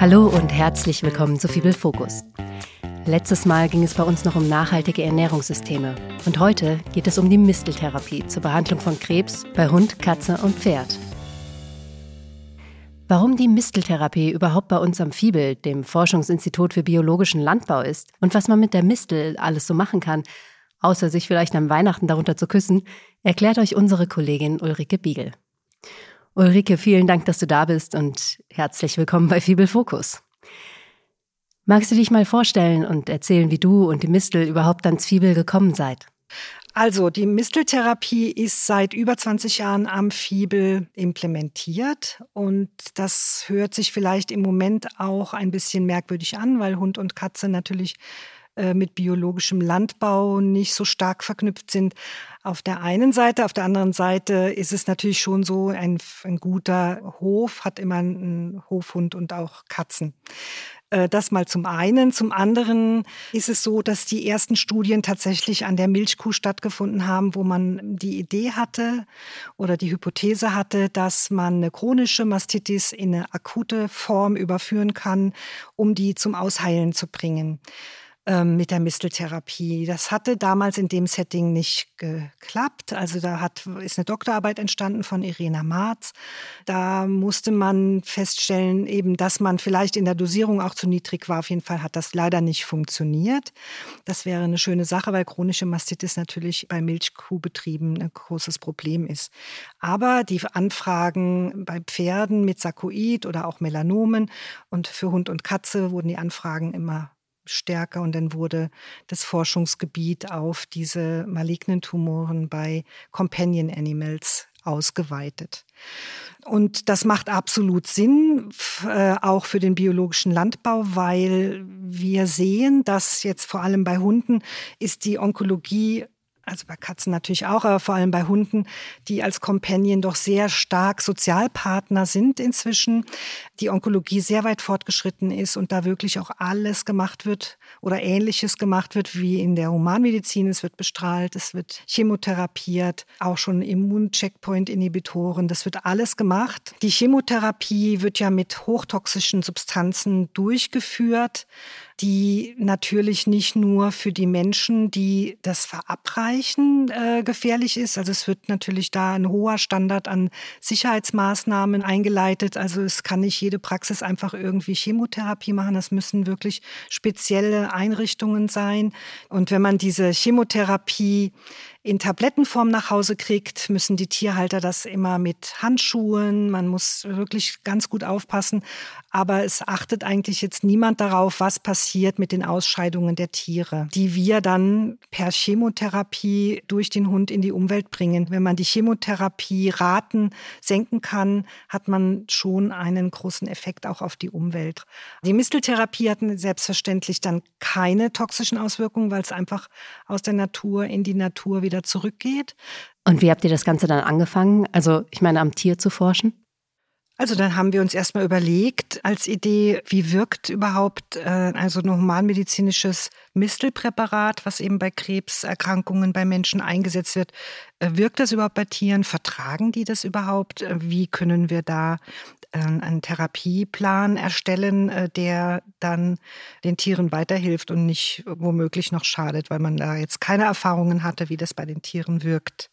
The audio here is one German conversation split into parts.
Hallo und herzlich willkommen zu Fibel Fokus. Letztes Mal ging es bei uns noch um nachhaltige Ernährungssysteme und heute geht es um die Misteltherapie zur Behandlung von Krebs bei Hund, Katze und Pferd. Warum die Misteltherapie überhaupt bei uns am Fibel, dem Forschungsinstitut für biologischen Landbau ist und was man mit der Mistel alles so machen kann, außer sich vielleicht am Weihnachten darunter zu küssen, erklärt euch unsere Kollegin Ulrike Biegel. Ulrike, vielen Dank, dass du da bist und herzlich willkommen bei Fibel Fokus. Magst du dich mal vorstellen und erzählen, wie du und die Mistel überhaupt ans Fibel gekommen seid? Also die Misteltherapie ist seit über 20 Jahren am Fibel implementiert und das hört sich vielleicht im Moment auch ein bisschen merkwürdig an, weil Hund und Katze natürlich äh, mit biologischem Landbau nicht so stark verknüpft sind. Auf der einen Seite, auf der anderen Seite ist es natürlich schon so, ein, ein guter Hof hat immer einen Hofhund und auch Katzen. Äh, das mal zum einen. Zum anderen ist es so, dass die ersten Studien tatsächlich an der Milchkuh stattgefunden haben, wo man die Idee hatte oder die Hypothese hatte, dass man eine chronische Mastitis in eine akute Form überführen kann, um die zum Ausheilen zu bringen. Ähm, mit der Misteltherapie. Das hatte damals in dem Setting nicht geklappt. Also da hat, ist eine Doktorarbeit entstanden von Irena Marz. Da musste man feststellen, eben, dass man vielleicht in der Dosierung auch zu niedrig war. Auf jeden Fall hat das leider nicht funktioniert. Das wäre eine schöne Sache, weil chronische Mastitis natürlich bei Milchkuhbetrieben ein großes Problem ist. Aber die Anfragen bei Pferden mit Sarkoid oder auch Melanomen und für Hund und Katze wurden die Anfragen immer stärker und dann wurde das Forschungsgebiet auf diese malignen Tumoren bei Companion Animals ausgeweitet. Und das macht absolut Sinn, äh, auch für den biologischen Landbau, weil wir sehen, dass jetzt vor allem bei Hunden ist die Onkologie also bei Katzen natürlich auch, aber vor allem bei Hunden, die als Companion doch sehr stark Sozialpartner sind inzwischen, die Onkologie sehr weit fortgeschritten ist und da wirklich auch alles gemacht wird oder ähnliches gemacht wird wie in der Humanmedizin. Es wird bestrahlt, es wird chemotherapiert, auch schon Immuncheckpoint-Inhibitoren, das wird alles gemacht. Die Chemotherapie wird ja mit hochtoxischen Substanzen durchgeführt die natürlich nicht nur für die Menschen, die das verabreichen, äh, gefährlich ist. Also es wird natürlich da ein hoher Standard an Sicherheitsmaßnahmen eingeleitet. Also es kann nicht jede Praxis einfach irgendwie Chemotherapie machen. Das müssen wirklich spezielle Einrichtungen sein. Und wenn man diese Chemotherapie in Tablettenform nach Hause kriegt, müssen die Tierhalter das immer mit Handschuhen. Man muss wirklich ganz gut aufpassen. Aber es achtet eigentlich jetzt niemand darauf, was passiert mit den Ausscheidungen der Tiere, die wir dann per Chemotherapie durch den Hund in die Umwelt bringen. Wenn man die Chemotherapie-Raten senken kann, hat man schon einen großen Effekt auch auf die Umwelt. Die Misteltherapie hat selbstverständlich dann keine toxischen Auswirkungen, weil es einfach aus der Natur in die Natur wieder zurückgeht. Und wie habt ihr das Ganze dann angefangen? Also ich meine, am Tier zu forschen? Also dann haben wir uns erstmal überlegt als Idee, wie wirkt überhaupt äh, also ein humanmedizinisches Mistelpräparat, was eben bei Krebserkrankungen bei Menschen eingesetzt wird. Äh, wirkt das überhaupt bei Tieren? Vertragen die das überhaupt? Äh, wie können wir da einen Therapieplan erstellen, äh, der dann den Tieren weiterhilft und nicht womöglich noch schadet, weil man da jetzt keine Erfahrungen hatte, wie das bei den Tieren wirkt.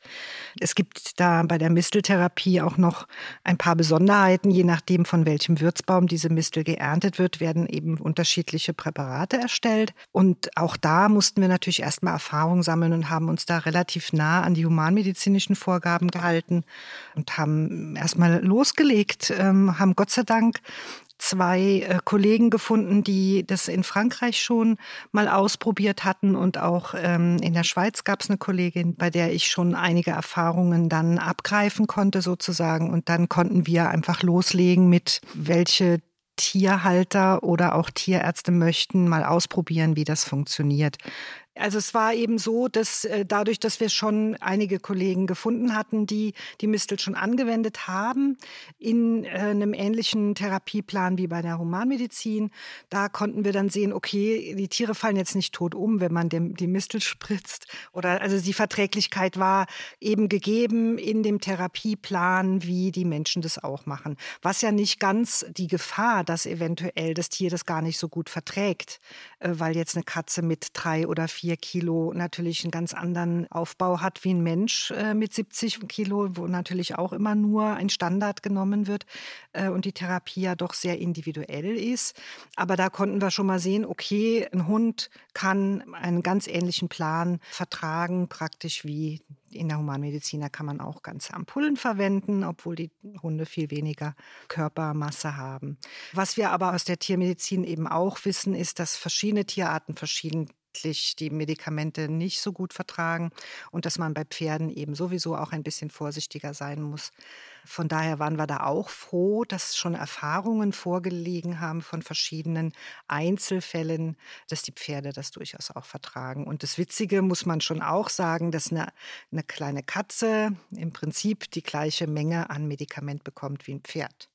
Es gibt da bei der Misteltherapie auch noch ein paar Besonderheiten. Je nachdem, von welchem Wirtsbaum diese Mistel geerntet wird, werden eben unterschiedliche Präparate erstellt. Und auch da mussten wir natürlich erstmal Erfahrung sammeln und haben uns da relativ nah an die humanmedizinischen Vorgaben gehalten und haben erstmal losgelegt, ähm, haben Gott sei Dank zwei äh, Kollegen gefunden, die das in Frankreich schon mal ausprobiert hatten und auch ähm, in der Schweiz gab es eine Kollegin, bei der ich schon einige Erfahrungen dann abgreifen konnte sozusagen und dann konnten wir einfach loslegen mit welche Tierhalter oder auch Tierärzte möchten mal ausprobieren, wie das funktioniert. Also es war eben so, dass äh, dadurch, dass wir schon einige Kollegen gefunden hatten, die die Mistel schon angewendet haben in äh, einem ähnlichen Therapieplan wie bei der Humanmedizin, da konnten wir dann sehen, okay, die Tiere fallen jetzt nicht tot um, wenn man dem, die Mistel spritzt. Oder also die Verträglichkeit war eben gegeben in dem Therapieplan, wie die Menschen das auch machen. Was ja nicht ganz die Gefahr, dass eventuell das Tier das gar nicht so gut verträgt, äh, weil jetzt eine Katze mit drei oder vier vier Kilo natürlich einen ganz anderen Aufbau hat wie ein Mensch äh, mit 70 Kilo, wo natürlich auch immer nur ein Standard genommen wird äh, und die Therapie ja doch sehr individuell ist. Aber da konnten wir schon mal sehen, okay, ein Hund kann einen ganz ähnlichen Plan vertragen, praktisch wie in der Humanmedizin. Da kann man auch ganze Ampullen verwenden, obwohl die Hunde viel weniger Körpermasse haben. Was wir aber aus der Tiermedizin eben auch wissen, ist, dass verschiedene Tierarten verschieden die Medikamente nicht so gut vertragen und dass man bei Pferden eben sowieso auch ein bisschen vorsichtiger sein muss. Von daher waren wir da auch froh, dass schon Erfahrungen vorgelegen haben von verschiedenen Einzelfällen, dass die Pferde das durchaus auch vertragen. Und das Witzige muss man schon auch sagen, dass eine, eine kleine Katze im Prinzip die gleiche Menge an Medikament bekommt wie ein Pferd.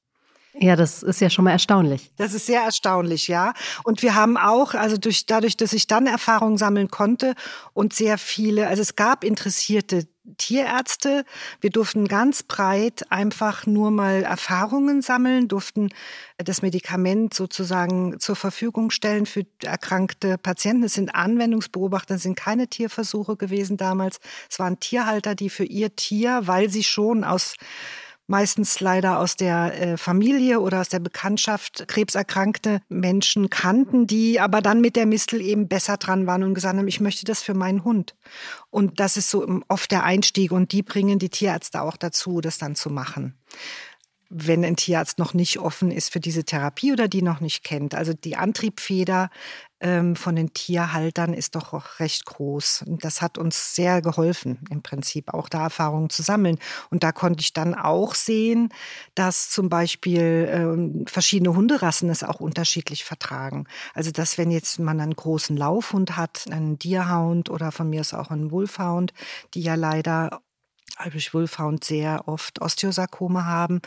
Ja, das ist ja schon mal erstaunlich. Das ist sehr erstaunlich, ja. Und wir haben auch, also durch, dadurch, dass ich dann Erfahrungen sammeln konnte und sehr viele, also es gab interessierte Tierärzte. Wir durften ganz breit einfach nur mal Erfahrungen sammeln, durften das Medikament sozusagen zur Verfügung stellen für erkrankte Patienten. Es sind Anwendungsbeobachter, es sind keine Tierversuche gewesen damals. Es waren Tierhalter, die für ihr Tier, weil sie schon aus meistens leider aus der äh, Familie oder aus der Bekanntschaft krebserkrankte Menschen kannten, die aber dann mit der Mistel eben besser dran waren und gesagt haben, ich möchte das für meinen Hund. Und das ist so oft der Einstieg und die bringen die Tierärzte auch dazu, das dann zu machen wenn ein Tierarzt noch nicht offen ist für diese Therapie oder die noch nicht kennt. Also die Antriebfeder ähm, von den Tierhaltern ist doch auch recht groß. Und das hat uns sehr geholfen, im Prinzip auch da Erfahrungen zu sammeln. Und da konnte ich dann auch sehen, dass zum Beispiel ähm, verschiedene Hunderassen es auch unterschiedlich vertragen. Also dass wenn jetzt man einen großen Laufhund hat, einen Deerhound oder von mir ist auch einen Wolfhound, die ja leider Irish Wolfhound sehr oft Osteosarkome haben,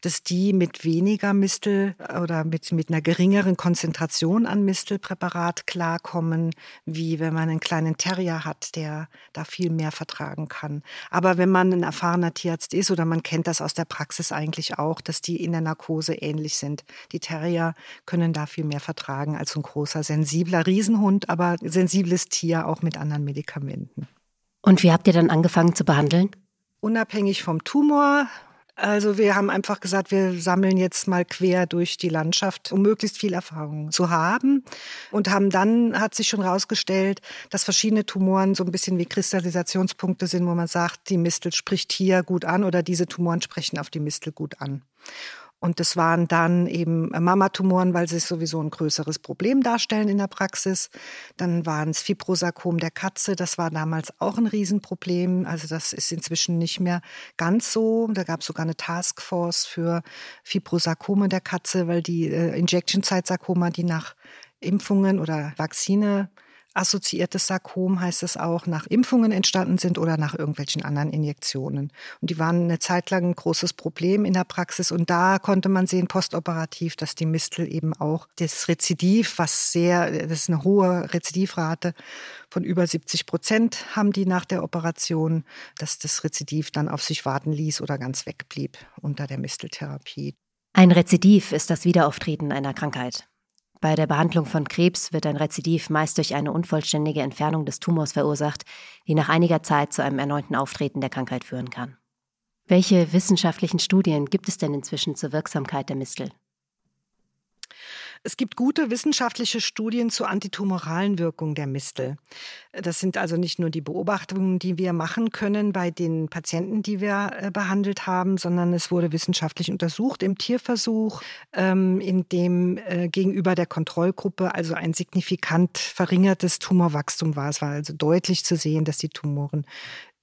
dass die mit weniger Mistel oder mit, mit einer geringeren Konzentration an Mistelpräparat klarkommen, wie wenn man einen kleinen Terrier hat, der da viel mehr vertragen kann. Aber wenn man ein erfahrener Tierarzt ist oder man kennt das aus der Praxis eigentlich auch, dass die in der Narkose ähnlich sind. Die Terrier können da viel mehr vertragen als ein großer, sensibler Riesenhund, aber sensibles Tier auch mit anderen Medikamenten. Und wie habt ihr dann angefangen zu behandeln? unabhängig vom Tumor. Also wir haben einfach gesagt, wir sammeln jetzt mal quer durch die Landschaft, um möglichst viel Erfahrung zu haben. Und haben dann, hat sich schon herausgestellt, dass verschiedene Tumoren so ein bisschen wie Kristallisationspunkte sind, wo man sagt, die Mistel spricht hier gut an oder diese Tumoren sprechen auf die Mistel gut an. Und das waren dann eben Mamatumoren, weil sie sowieso ein größeres Problem darstellen in der Praxis. Dann waren es Fibrosarkom der Katze. Das war damals auch ein Riesenproblem. Also das ist inzwischen nicht mehr ganz so. Da gab es sogar eine Taskforce für Fibrosarkome der Katze, weil die äh, Injection-Site-Sarkoma, die nach Impfungen oder Vakzine assoziiertes Sarkom heißt es auch, nach Impfungen entstanden sind oder nach irgendwelchen anderen Injektionen. Und die waren eine Zeit lang ein großes Problem in der Praxis. Und da konnte man sehen, postoperativ, dass die Mistel eben auch das Rezidiv, was sehr, das ist eine hohe Rezidivrate von über 70 Prozent haben die nach der Operation, dass das Rezidiv dann auf sich warten ließ oder ganz wegblieb unter der Misteltherapie. Ein Rezidiv ist das Wiederauftreten einer Krankheit. Bei der Behandlung von Krebs wird ein Rezidiv meist durch eine unvollständige Entfernung des Tumors verursacht, die nach einiger Zeit zu einem erneuten Auftreten der Krankheit führen kann. Welche wissenschaftlichen Studien gibt es denn inzwischen zur Wirksamkeit der Mistel? Es gibt gute wissenschaftliche Studien zur antitumoralen Wirkung der Mistel. Das sind also nicht nur die Beobachtungen, die wir machen können bei den Patienten, die wir äh, behandelt haben, sondern es wurde wissenschaftlich untersucht im Tierversuch, ähm, in dem äh, gegenüber der Kontrollgruppe also ein signifikant verringertes Tumorwachstum war. Es war also deutlich zu sehen, dass die Tumoren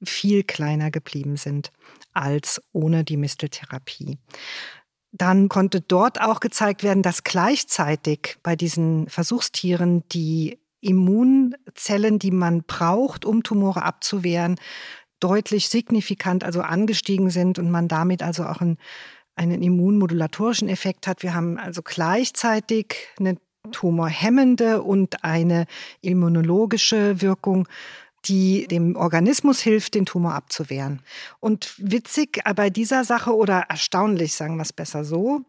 viel kleiner geblieben sind als ohne die Misteltherapie. Dann konnte dort auch gezeigt werden, dass gleichzeitig bei diesen Versuchstieren die Immunzellen, die man braucht, um Tumore abzuwehren, deutlich signifikant, also angestiegen sind und man damit also auch einen, einen immunmodulatorischen Effekt hat. Wir haben also gleichzeitig eine tumorhemmende und eine immunologische Wirkung die dem Organismus hilft, den Tumor abzuwehren. Und witzig bei dieser Sache oder erstaunlich, sagen wir es besser so,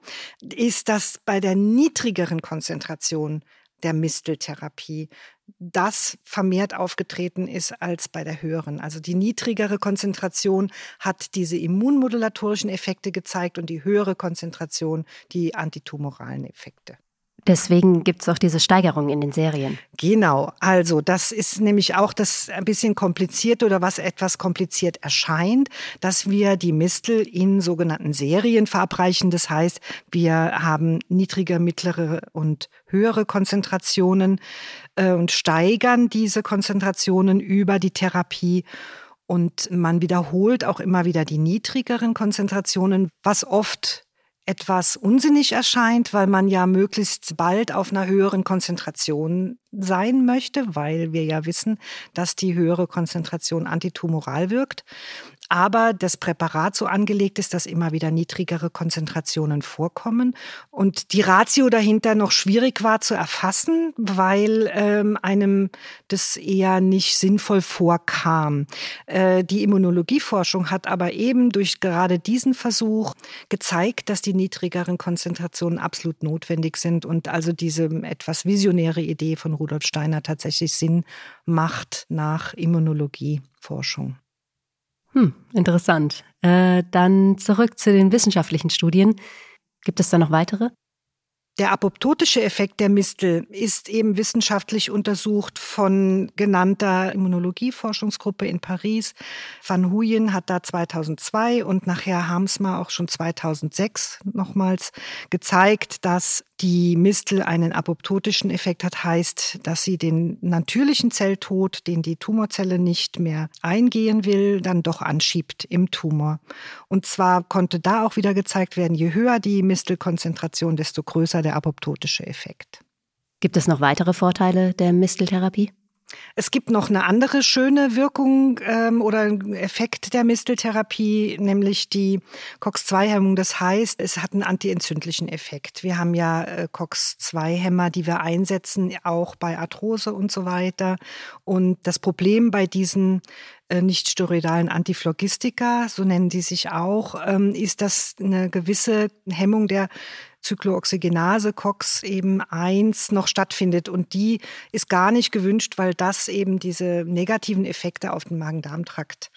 ist, dass bei der niedrigeren Konzentration der Misteltherapie das vermehrt aufgetreten ist als bei der höheren. Also die niedrigere Konzentration hat diese immunmodulatorischen Effekte gezeigt und die höhere Konzentration die antitumoralen Effekte. Deswegen gibt es auch diese Steigerung in den Serien. Genau, also das ist nämlich auch das ein bisschen kompliziert oder was etwas kompliziert erscheint, dass wir die Mistel in sogenannten Serien verabreichen. Das heißt, wir haben niedrige, mittlere und höhere Konzentrationen äh, und steigern diese Konzentrationen über die Therapie. Und man wiederholt auch immer wieder die niedrigeren Konzentrationen, was oft etwas unsinnig erscheint, weil man ja möglichst bald auf einer höheren Konzentration sein möchte, weil wir ja wissen, dass die höhere Konzentration antitumoral wirkt aber das Präparat so angelegt ist, dass immer wieder niedrigere Konzentrationen vorkommen und die Ratio dahinter noch schwierig war zu erfassen, weil ähm, einem das eher nicht sinnvoll vorkam. Äh, die Immunologieforschung hat aber eben durch gerade diesen Versuch gezeigt, dass die niedrigeren Konzentrationen absolut notwendig sind und also diese etwas visionäre Idee von Rudolf Steiner tatsächlich Sinn macht nach Immunologieforschung. Hm, interessant. Äh, dann zurück zu den wissenschaftlichen Studien. Gibt es da noch weitere? Der apoptotische Effekt der Mistel ist eben wissenschaftlich untersucht von genannter Immunologieforschungsgruppe in Paris. Van Huyen hat da 2002 und nachher Hamsma auch schon 2006 nochmals gezeigt, dass die Mistel einen apoptotischen Effekt hat, heißt, dass sie den natürlichen Zelltod, den die Tumorzelle nicht mehr eingehen will, dann doch anschiebt im Tumor. Und zwar konnte da auch wieder gezeigt werden, je höher die Mistelkonzentration, desto größer der apoptotische Effekt. Gibt es noch weitere Vorteile der Misteltherapie? Es gibt noch eine andere schöne Wirkung ähm, oder Effekt der Misteltherapie, nämlich die COX-2-Hemmung. Das heißt, es hat einen antientzündlichen Effekt. Wir haben ja äh, COX-2-Hämmer, die wir einsetzen, auch bei Arthrose und so weiter. Und das Problem bei diesen äh, nicht steroidalen Antiphlogistika, so nennen die sich auch, ähm, ist, dass eine gewisse Hemmung der Zyklooxygenase COX eben 1 noch stattfindet. Und die ist gar nicht gewünscht, weil das eben diese negativen Effekte auf den Magen-Darm-Trakt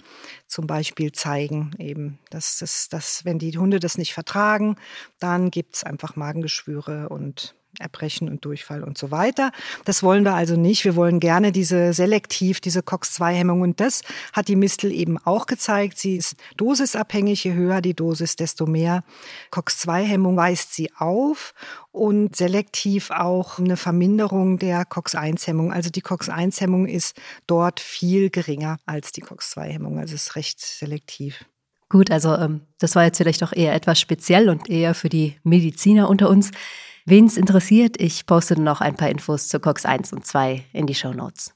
zum Beispiel zeigen. Eben, dass, das, dass wenn die Hunde das nicht vertragen, dann gibt es einfach Magengeschwüre und Erbrechen und Durchfall und so weiter. Das wollen wir also nicht. Wir wollen gerne diese selektiv, diese COX-2-Hemmung. Und das hat die Mistel eben auch gezeigt. Sie ist dosisabhängig. Je höher die Dosis, desto mehr COX-2-Hemmung weist sie auf und selektiv auch eine Verminderung der COX-1-Hemmung. Also die COX-1-Hemmung ist dort viel geringer als die COX-2-Hemmung. Also es ist recht selektiv. Gut, also ähm, das war jetzt vielleicht doch eher etwas speziell und eher für die Mediziner unter uns. Wen es interessiert, ich poste noch ein paar Infos zu COX 1 und 2 in die Show Notes.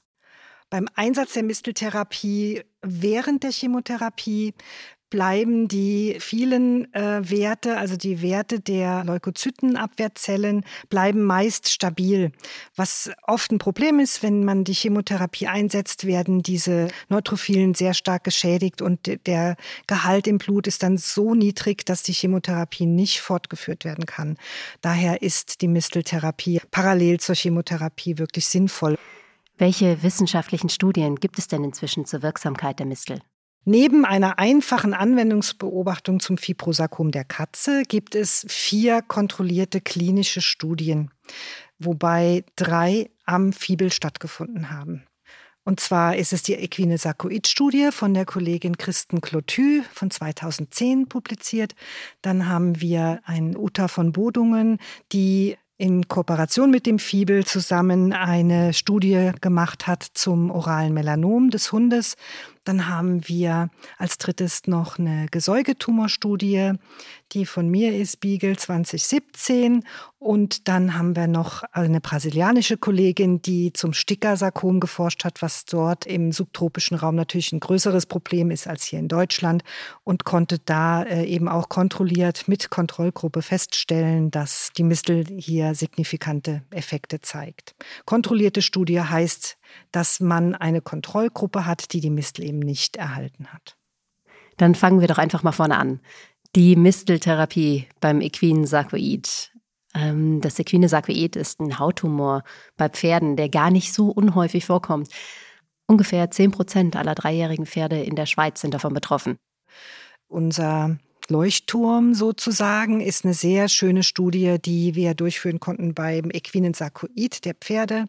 Beim Einsatz der Misteltherapie während der Chemotherapie bleiben die vielen äh, Werte, also die Werte der Leukozytenabwehrzellen, bleiben meist stabil. Was oft ein Problem ist, wenn man die Chemotherapie einsetzt, werden diese Neutrophilen sehr stark geschädigt und der Gehalt im Blut ist dann so niedrig, dass die Chemotherapie nicht fortgeführt werden kann. Daher ist die Misteltherapie parallel zur Chemotherapie wirklich sinnvoll. Welche wissenschaftlichen Studien gibt es denn inzwischen zur Wirksamkeit der Mistel? Neben einer einfachen Anwendungsbeobachtung zum Fibrosarkom der Katze gibt es vier kontrollierte klinische Studien, wobei drei am Fibel stattgefunden haben. Und zwar ist es die Equine Sarkoid-Studie von der Kollegin Kristen Cloty von 2010 publiziert. Dann haben wir ein Uta von Bodungen, die in Kooperation mit dem Fibel zusammen eine Studie gemacht hat zum oralen Melanom des Hundes. Dann haben wir als drittes noch eine Gesäugetumorstudie, die von mir ist, Beagle 2017. Und dann haben wir noch eine brasilianische Kollegin, die zum Stickersarkom geforscht hat, was dort im subtropischen Raum natürlich ein größeres Problem ist als hier in Deutschland und konnte da äh, eben auch kontrolliert mit Kontrollgruppe feststellen, dass die Mistel hier signifikante Effekte zeigt. Kontrollierte Studie heißt, dass man eine Kontrollgruppe hat, die die Mistel eben nicht erhalten hat. Dann fangen wir doch einfach mal vorne an. Die Misteltherapie beim equinen Sarkoid. Ähm, das equine Sarkoid ist ein Hauttumor bei Pferden, der gar nicht so unhäufig vorkommt. Ungefähr 10 Prozent aller dreijährigen Pferde in der Schweiz sind davon betroffen. Unser Leuchtturm sozusagen ist eine sehr schöne Studie, die wir durchführen konnten beim equinen Sarkoid der Pferde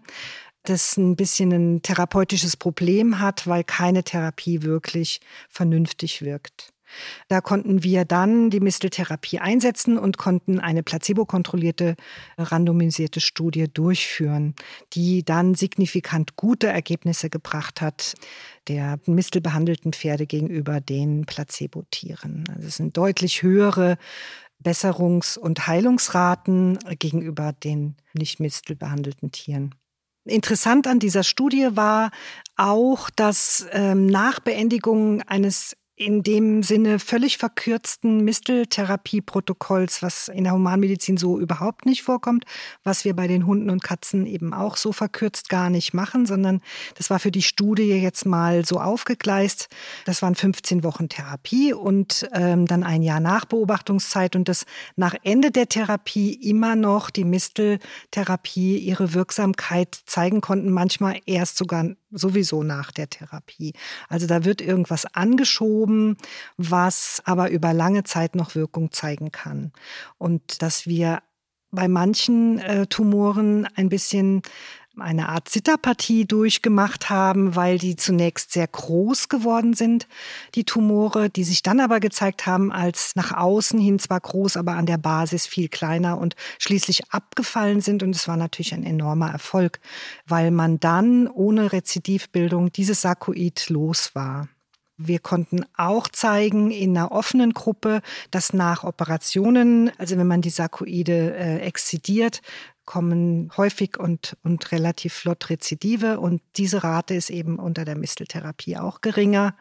das ein bisschen ein therapeutisches Problem hat, weil keine Therapie wirklich vernünftig wirkt. Da konnten wir dann die Misteltherapie einsetzen und konnten eine placebo-kontrollierte, randomisierte Studie durchführen, die dann signifikant gute Ergebnisse gebracht hat der mistelbehandelten Pferde gegenüber den Placebo-Tieren. Also es sind deutlich höhere Besserungs- und Heilungsraten gegenüber den nicht mistelbehandelten Tieren. Interessant an dieser Studie war auch, dass ähm, nach Beendigung eines in dem Sinne völlig verkürzten Misteltherapieprotokolls, was in der Humanmedizin so überhaupt nicht vorkommt, was wir bei den Hunden und Katzen eben auch so verkürzt gar nicht machen, sondern das war für die Studie jetzt mal so aufgegleist. Das waren 15 Wochen Therapie und ähm, dann ein Jahr Nachbeobachtungszeit und das nach Ende der Therapie immer noch die Misteltherapie ihre Wirksamkeit zeigen konnten, manchmal erst sogar sowieso nach der Therapie. Also da wird irgendwas angeschoben, was aber über lange Zeit noch Wirkung zeigen kann. Und dass wir bei manchen äh, Tumoren ein bisschen eine Art Zitterpartie durchgemacht haben, weil die zunächst sehr groß geworden sind, die Tumore, die sich dann aber gezeigt haben als nach außen hin zwar groß, aber an der Basis viel kleiner und schließlich abgefallen sind. Und es war natürlich ein enormer Erfolg, weil man dann ohne Rezidivbildung dieses Sarkoid los war. Wir konnten auch zeigen in einer offenen Gruppe, dass nach Operationen, also wenn man die Sarkoide äh, exzidiert, kommen häufig und, und relativ flott Rezidive und diese Rate ist eben unter der Misteltherapie auch geringer.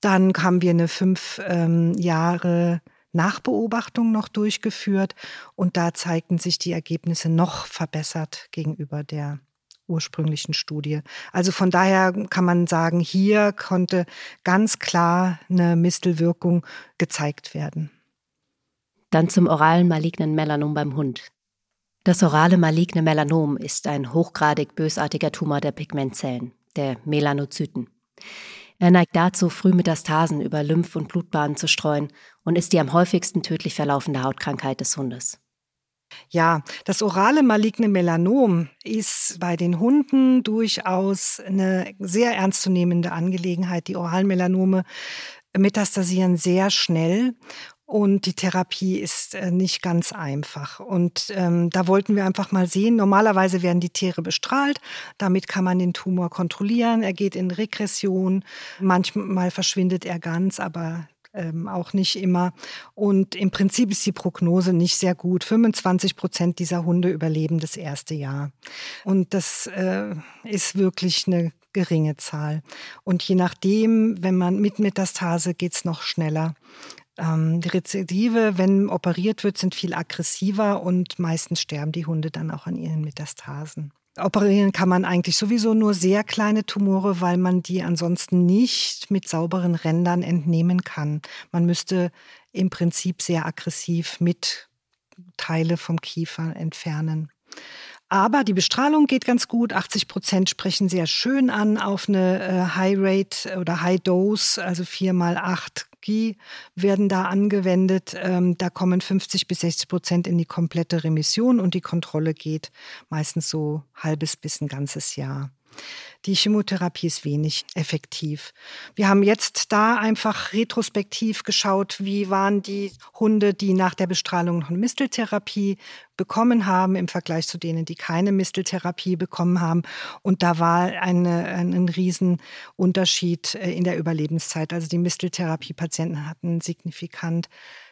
Dann haben wir eine fünf ähm, Jahre Nachbeobachtung noch durchgeführt und da zeigten sich die Ergebnisse noch verbessert gegenüber der ursprünglichen Studie. Also von daher kann man sagen, hier konnte ganz klar eine Mistelwirkung gezeigt werden. Dann zum oralen malignen Melanom beim Hund. Das orale maligne Melanom ist ein hochgradig bösartiger Tumor der Pigmentzellen, der Melanozyten. Er neigt dazu, Frühmetastasen über Lymph- und Blutbahnen zu streuen und ist die am häufigsten tödlich verlaufende Hautkrankheit des Hundes. Ja, das orale maligne Melanom ist bei den Hunden durchaus eine sehr ernstzunehmende Angelegenheit. Die oralen Melanome metastasieren sehr schnell und die Therapie ist äh, nicht ganz einfach. Und ähm, da wollten wir einfach mal sehen, normalerweise werden die Tiere bestrahlt. Damit kann man den Tumor kontrollieren. Er geht in Regression. Manchmal verschwindet er ganz, aber ähm, auch nicht immer. Und im Prinzip ist die Prognose nicht sehr gut. 25 Prozent dieser Hunde überleben das erste Jahr. Und das äh, ist wirklich eine geringe Zahl. Und je nachdem, wenn man mit Metastase geht es noch schneller. Ähm, die Rezidive, wenn operiert wird, sind viel aggressiver und meistens sterben die Hunde dann auch an ihren Metastasen. Operieren kann man eigentlich sowieso nur sehr kleine Tumore, weil man die ansonsten nicht mit sauberen Rändern entnehmen kann. Man müsste im Prinzip sehr aggressiv mit Teile vom Kiefer entfernen. Aber die Bestrahlung geht ganz gut. 80 Prozent sprechen sehr schön an auf eine äh, High Rate oder High Dose, also 4 mal 8 Therapie werden da angewendet. Ähm, da kommen 50 bis 60 Prozent in die komplette Remission und die Kontrolle geht meistens so halbes bis ein ganzes Jahr. Die Chemotherapie ist wenig effektiv. Wir haben jetzt da einfach retrospektiv geschaut, wie waren die Hunde, die nach der Bestrahlung noch eine Misteltherapie bekommen haben im Vergleich zu denen, die keine Misteltherapie bekommen haben. Und da war eine, ein, Riesenunterschied äh, in der Überlebenszeit. Also die Misteltherapie-Patienten hatten signifikant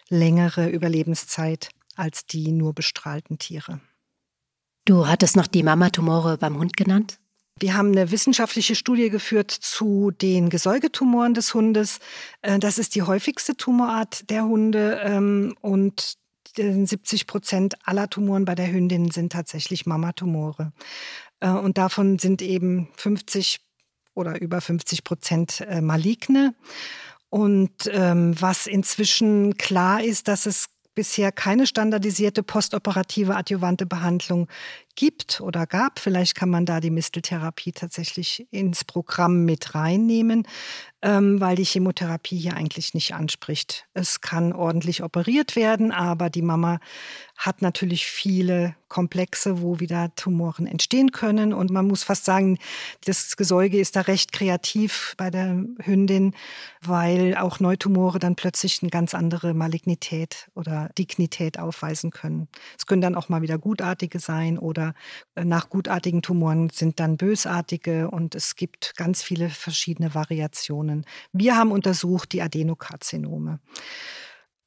längere Überlebenszeit als die nur bestrahlten Tiere. Du hattest noch die Mamatumore beim Hund genannt? Wir haben eine wissenschaftliche Studie geführt zu den Gesäugetumoren des Hundes. Äh, das ist die häufigste Tumorart der Hunde ähm, und 70 Prozent aller Tumoren bei der Hündin sind tatsächlich Mamatumore. Äh, und davon sind eben 50 oder über 50 Prozent äh, maligne. Und ähm, was inzwischen klar ist, dass es bisher keine standardisierte postoperative adjuvante Behandlung gibt oder gab. Vielleicht kann man da die Misteltherapie tatsächlich ins Programm mit reinnehmen, ähm, weil die Chemotherapie hier eigentlich nicht anspricht. Es kann ordentlich operiert werden, aber die Mama hat natürlich viele Komplexe, wo wieder Tumoren entstehen können. Und man muss fast sagen, das Gesäuge ist da recht kreativ bei der Hündin, weil auch Neutumore dann plötzlich eine ganz andere Malignität oder Dignität aufweisen können. Es können dann auch mal wieder gutartige sein oder äh, nach gutartigen Tumoren sind dann bösartige und es gibt ganz viele verschiedene Variationen. Wir haben untersucht die Adenokarzinome.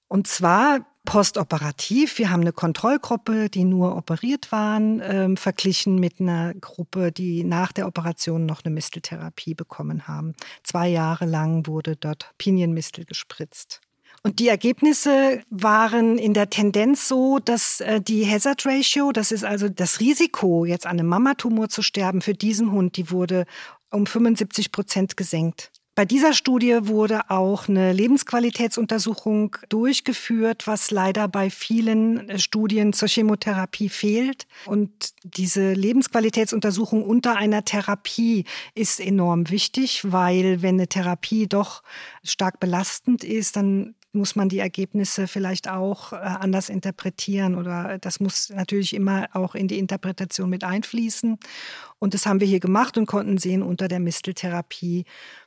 Und zwar postoperativ. Wir haben eine Kontrollgruppe, die nur operiert waren, ähm, verglichen mit einer Gruppe, die nach der Operation noch eine Misteltherapie bekommen haben. Zwei Jahre lang wurde dort Pinienmistel gespritzt. Und die Ergebnisse waren in der Tendenz so, dass äh, die Hazard Ratio, das ist also das Risiko, jetzt an einem Mamatumor zu sterben, für diesen Hund, die wurde um 75 Prozent gesenkt. Bei dieser Studie wurde auch eine Lebensqualitätsuntersuchung durchgeführt, was leider bei vielen äh, Studien zur Chemotherapie fehlt. Und diese Lebensqualitätsuntersuchung unter einer Therapie ist enorm wichtig, weil wenn eine Therapie doch stark belastend ist, dann muss man die Ergebnisse vielleicht auch äh, anders interpretieren oder das muss natürlich immer auch in die Interpretation mit einfließen. Und das haben wir hier gemacht und konnten sehen, unter der Misteltherapie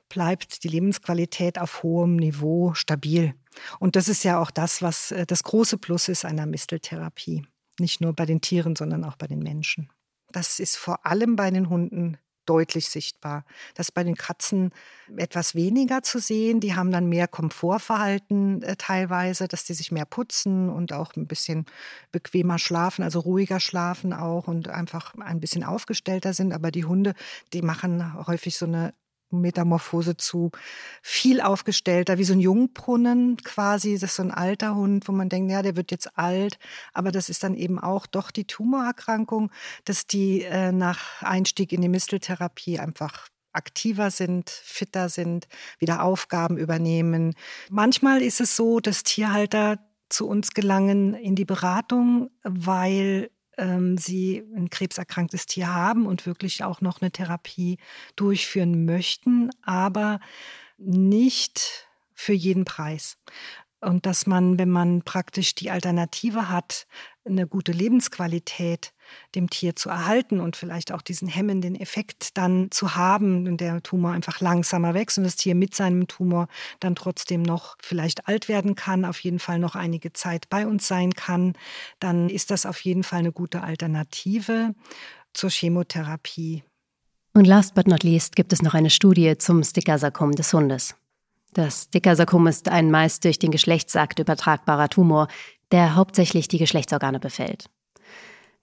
bleibt die Lebensqualität auf hohem Niveau stabil. Und das ist ja auch das, was äh, das große Plus ist einer Misteltherapie. Nicht nur bei den Tieren, sondern auch bei den Menschen. Das ist vor allem bei den Hunden deutlich sichtbar. Das ist bei den Katzen etwas weniger zu sehen. Die haben dann mehr Komfortverhalten äh, teilweise, dass die sich mehr putzen und auch ein bisschen bequemer schlafen, also ruhiger schlafen auch und einfach ein bisschen aufgestellter sind. Aber die Hunde, die machen häufig so eine Metamorphose zu viel aufgestellter, wie so ein Jungbrunnen quasi. Das ist so ein alter Hund, wo man denkt, ja, der wird jetzt alt. Aber das ist dann eben auch doch die Tumorerkrankung, dass die äh, nach Einstieg in die Misteltherapie einfach aktiver sind, fitter sind, wieder Aufgaben übernehmen. Manchmal ist es so, dass Tierhalter zu uns gelangen in die Beratung, weil ähm, sie ein krebserkranktes Tier haben und wirklich auch noch eine Therapie durchführen möchten, aber nicht für jeden Preis. Und dass man, wenn man praktisch die Alternative hat, eine gute Lebensqualität dem Tier zu erhalten und vielleicht auch diesen hemmenden Effekt dann zu haben, wenn der Tumor einfach langsamer wächst und das Tier mit seinem Tumor dann trotzdem noch vielleicht alt werden kann, auf jeden Fall noch einige Zeit bei uns sein kann, dann ist das auf jeden Fall eine gute Alternative zur Chemotherapie. Und last but not least gibt es noch eine Studie zum Stickersarkom des Hundes. Das Stickersarkom ist ein meist durch den Geschlechtsakt übertragbarer Tumor, der hauptsächlich die Geschlechtsorgane befällt.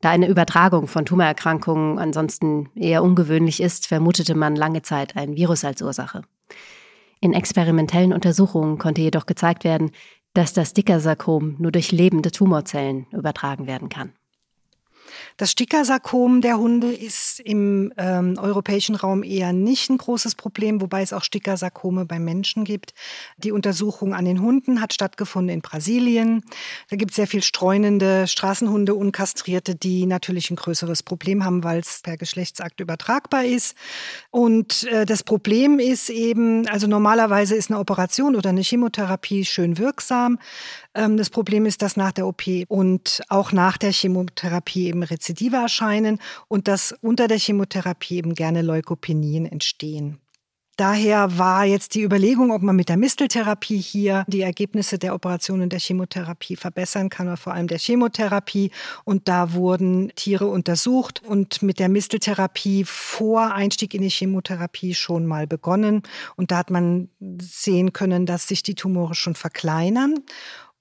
Da eine Übertragung von Tumorerkrankungen ansonsten eher ungewöhnlich ist, vermutete man lange Zeit ein Virus als Ursache. In experimentellen Untersuchungen konnte jedoch gezeigt werden, dass das Dickersarkom nur durch lebende Tumorzellen übertragen werden kann. Das Stickersarkom der Hunde ist im ähm, europäischen Raum eher nicht ein großes Problem, wobei es auch Stickersarkome bei Menschen gibt. Die Untersuchung an den Hunden hat stattgefunden in Brasilien. Da gibt es sehr viel streunende Straßenhunde, unkastrierte, die natürlich ein größeres Problem haben, weil es per Geschlechtsakt übertragbar ist. Und äh, das Problem ist eben, also normalerweise ist eine Operation oder eine Chemotherapie schön wirksam. Ähm, das Problem ist, dass nach der OP und auch nach der Chemotherapie eben Rezidive erscheinen und dass unter der Chemotherapie eben gerne Leukopenien entstehen. Daher war jetzt die Überlegung, ob man mit der Misteltherapie hier die Ergebnisse der Operationen der Chemotherapie verbessern kann, oder vor allem der Chemotherapie. Und da wurden Tiere untersucht und mit der Misteltherapie vor Einstieg in die Chemotherapie schon mal begonnen. Und da hat man sehen können, dass sich die Tumore schon verkleinern.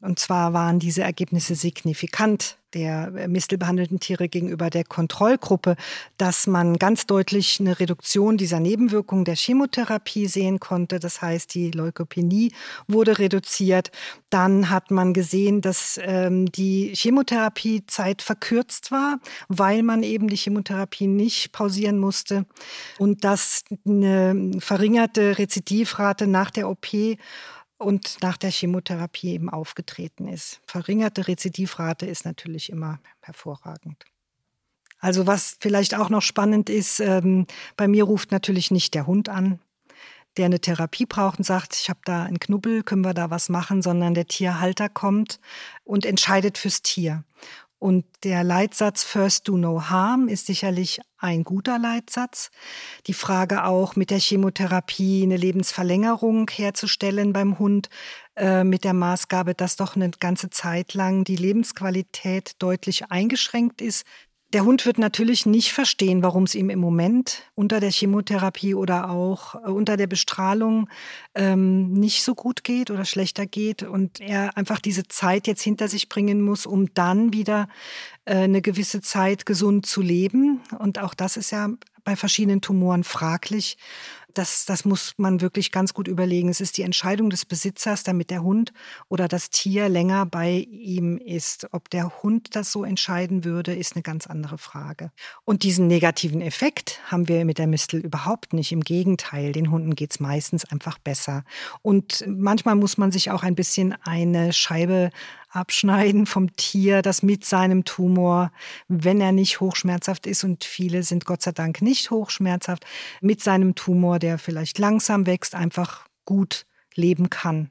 Und zwar waren diese Ergebnisse signifikant der äh, mistelbehandelten Tiere gegenüber der Kontrollgruppe, dass man ganz deutlich eine Reduktion dieser Nebenwirkungen der Chemotherapie sehen konnte. Das heißt, die Leukopenie wurde reduziert. Dann hat man gesehen, dass ähm, die Chemotherapiezeit verkürzt war, weil man eben die Chemotherapie nicht pausieren musste und dass eine verringerte Rezidivrate nach der OP und nach der Chemotherapie eben aufgetreten ist. Verringerte Rezidivrate ist natürlich immer hervorragend. Also was vielleicht auch noch spannend ist, ähm, bei mir ruft natürlich nicht der Hund an, der eine Therapie braucht und sagt, ich habe da einen Knubbel, können wir da was machen, sondern der Tierhalter kommt und entscheidet fürs Tier. Und der Leitsatz First Do No Harm ist sicherlich ein guter Leitsatz. Die Frage auch mit der Chemotherapie eine Lebensverlängerung herzustellen beim Hund äh, mit der Maßgabe, dass doch eine ganze Zeit lang die Lebensqualität deutlich eingeschränkt ist der Hund wird natürlich nicht verstehen, warum es ihm im Moment unter der Chemotherapie oder auch äh, unter der Bestrahlung ähm, nicht so gut geht oder schlechter geht und er einfach diese Zeit jetzt hinter sich bringen muss, um dann wieder äh, eine gewisse Zeit gesund zu leben. Und auch das ist ja bei verschiedenen Tumoren fraglich das, das muss man wirklich ganz gut überlegen. Es ist die Entscheidung des Besitzers, damit der Hund oder das Tier länger bei ihm ist. Ob der Hund das so entscheiden würde, ist eine ganz andere Frage. Und diesen negativen Effekt haben wir mit der Mistel überhaupt nicht. Im Gegenteil, den Hunden geht's meistens einfach besser. Und manchmal muss man sich auch ein bisschen eine Scheibe abschneiden vom Tier, das mit seinem Tumor, wenn er nicht hochschmerzhaft ist, und viele sind Gott sei Dank nicht hochschmerzhaft, mit seinem Tumor, der vielleicht langsam wächst, einfach gut leben kann.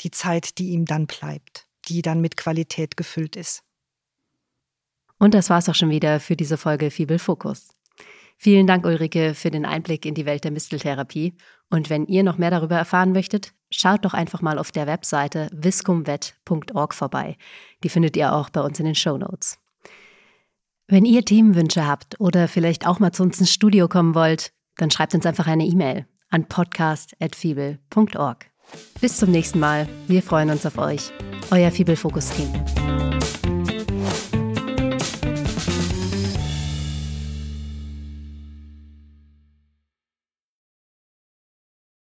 Die Zeit, die ihm dann bleibt, die dann mit Qualität gefüllt ist. Und das war's auch schon wieder für diese Folge Fibel Fokus. Vielen Dank, Ulrike, für den Einblick in die Welt der Misteltherapie. Und wenn ihr noch mehr darüber erfahren möchtet, schaut doch einfach mal auf der Webseite viscumvet.org vorbei. Die findet ihr auch bei uns in den Show Notes. Wenn ihr Themenwünsche habt oder vielleicht auch mal zu uns ins Studio kommen wollt, dann schreibt uns einfach eine E-Mail an podcast.fibel.org. Bis zum nächsten Mal. Wir freuen uns auf euch. Euer Fibelfokus-Team.